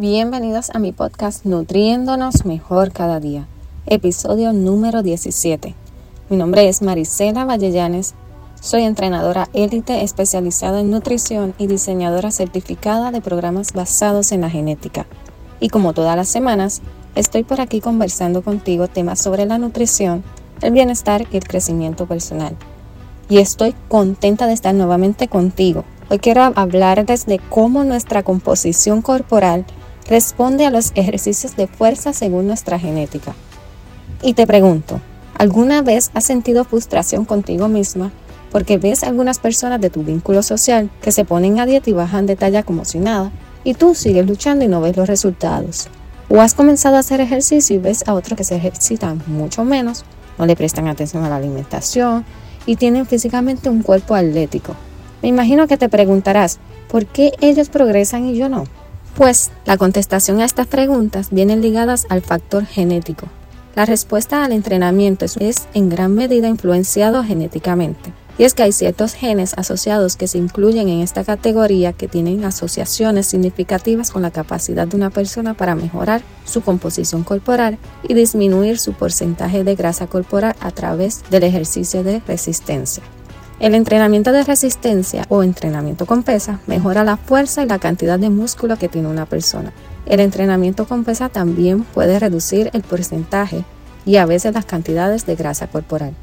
Bienvenidos a mi podcast Nutriéndonos Mejor Cada Día, episodio número 17. Mi nombre es Marisela Vallellanes, soy entrenadora élite especializada en nutrición y diseñadora certificada de programas basados en la genética. Y como todas las semanas, estoy por aquí conversando contigo temas sobre la nutrición, el bienestar y el crecimiento personal. Y estoy contenta de estar nuevamente contigo. Hoy quiero hablarles de cómo nuestra composición corporal responde a los ejercicios de fuerza según nuestra genética. Y te pregunto, ¿alguna vez has sentido frustración contigo misma porque ves a algunas personas de tu vínculo social que se ponen a dieta y bajan de talla como si nada, y tú sigues luchando y no ves los resultados? ¿O has comenzado a hacer ejercicio y ves a otros que se ejercitan mucho menos, no le prestan atención a la alimentación y tienen físicamente un cuerpo atlético? Me imagino que te preguntarás, ¿por qué ellos progresan y yo no? Pues la contestación a estas preguntas vienen ligadas al factor genético. La respuesta al entrenamiento es en gran medida influenciado genéticamente. Y es que hay ciertos genes asociados que se incluyen en esta categoría que tienen asociaciones significativas con la capacidad de una persona para mejorar su composición corporal y disminuir su porcentaje de grasa corporal a través del ejercicio de resistencia. El entrenamiento de resistencia o entrenamiento con pesa mejora la fuerza y la cantidad de músculo que tiene una persona. El entrenamiento con pesa también puede reducir el porcentaje y a veces las cantidades de grasa corporal.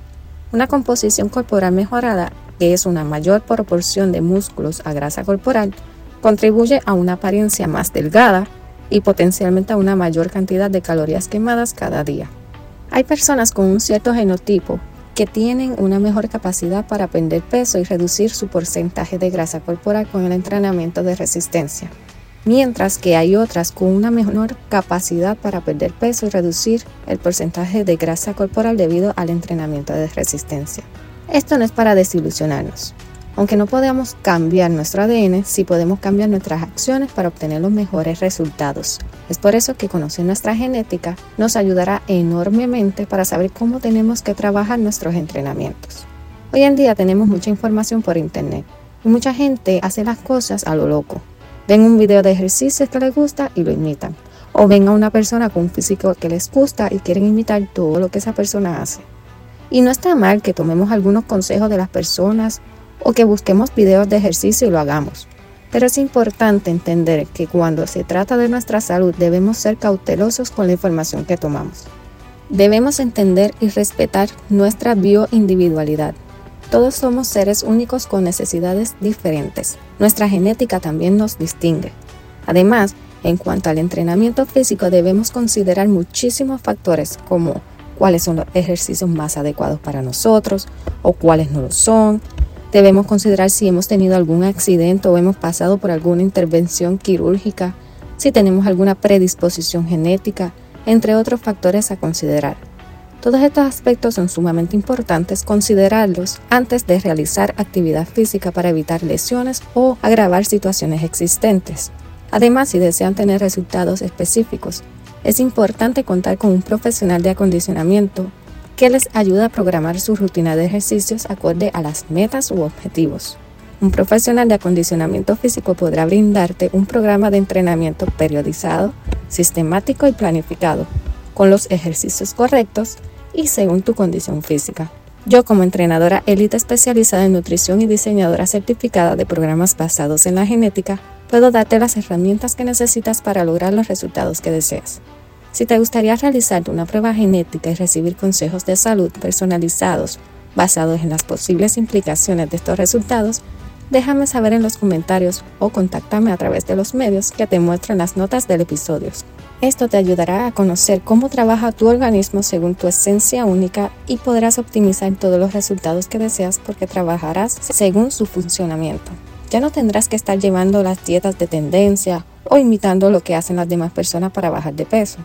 Una composición corporal mejorada, que es una mayor proporción de músculos a grasa corporal, contribuye a una apariencia más delgada y potencialmente a una mayor cantidad de calorías quemadas cada día. Hay personas con un cierto genotipo que tienen una mejor capacidad para perder peso y reducir su porcentaje de grasa corporal con el entrenamiento de resistencia, mientras que hay otras con una menor capacidad para perder peso y reducir el porcentaje de grasa corporal debido al entrenamiento de resistencia. Esto no es para desilusionarnos. Aunque no podamos cambiar nuestro ADN, sí podemos cambiar nuestras acciones para obtener los mejores resultados. Es por eso que conocer nuestra genética nos ayudará enormemente para saber cómo tenemos que trabajar nuestros entrenamientos. Hoy en día tenemos mucha información por internet y mucha gente hace las cosas a lo loco. Ven un video de ejercicios que les gusta y lo imitan. O ven a una persona con un físico que les gusta y quieren imitar todo lo que esa persona hace. Y no está mal que tomemos algunos consejos de las personas o que busquemos videos de ejercicio y lo hagamos. Pero es importante entender que cuando se trata de nuestra salud debemos ser cautelosos con la información que tomamos. Debemos entender y respetar nuestra bioindividualidad. Todos somos seres únicos con necesidades diferentes. Nuestra genética también nos distingue. Además, en cuanto al entrenamiento físico debemos considerar muchísimos factores como cuáles son los ejercicios más adecuados para nosotros o cuáles no lo son, Debemos considerar si hemos tenido algún accidente o hemos pasado por alguna intervención quirúrgica, si tenemos alguna predisposición genética, entre otros factores a considerar. Todos estos aspectos son sumamente importantes considerarlos antes de realizar actividad física para evitar lesiones o agravar situaciones existentes. Además, si desean tener resultados específicos, es importante contar con un profesional de acondicionamiento que les ayuda a programar su rutina de ejercicios acorde a las metas u objetivos. Un profesional de acondicionamiento físico podrá brindarte un programa de entrenamiento periodizado, sistemático y planificado, con los ejercicios correctos y según tu condición física. Yo como entrenadora élite especializada en nutrición y diseñadora certificada de programas basados en la genética, puedo darte las herramientas que necesitas para lograr los resultados que deseas. Si te gustaría realizar una prueba genética y recibir consejos de salud personalizados basados en las posibles implicaciones de estos resultados, déjame saber en los comentarios o contáctame a través de los medios que te muestran las notas del episodio. Esto te ayudará a conocer cómo trabaja tu organismo según tu esencia única y podrás optimizar todos los resultados que deseas porque trabajarás según su funcionamiento. Ya no tendrás que estar llevando las dietas de tendencia o imitando lo que hacen las demás personas para bajar de peso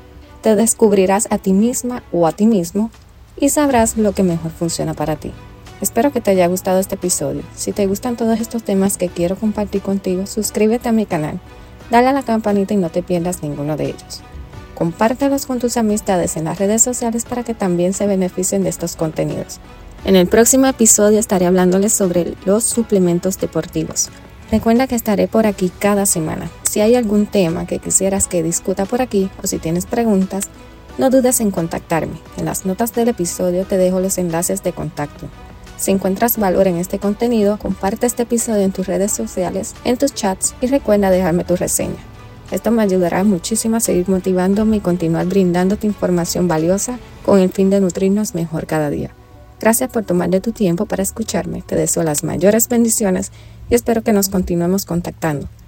te descubrirás a ti misma o a ti mismo y sabrás lo que mejor funciona para ti. Espero que te haya gustado este episodio. Si te gustan todos estos temas que quiero compartir contigo, suscríbete a mi canal, dale a la campanita y no te pierdas ninguno de ellos. Compártelos con tus amistades en las redes sociales para que también se beneficien de estos contenidos. En el próximo episodio estaré hablándoles sobre los suplementos deportivos. Recuerda que estaré por aquí cada semana. Si hay algún tema que quisieras que discuta por aquí o si tienes preguntas, no dudes en contactarme. En las notas del episodio te dejo los enlaces de contacto. Si encuentras valor en este contenido, comparte este episodio en tus redes sociales, en tus chats y recuerda dejarme tu reseña. Esto me ayudará muchísimo a seguir motivándome y continuar brindándote información valiosa con el fin de nutrirnos mejor cada día. Gracias por tomar de tu tiempo para escucharme. Te deseo las mayores bendiciones y espero que nos continuemos contactando.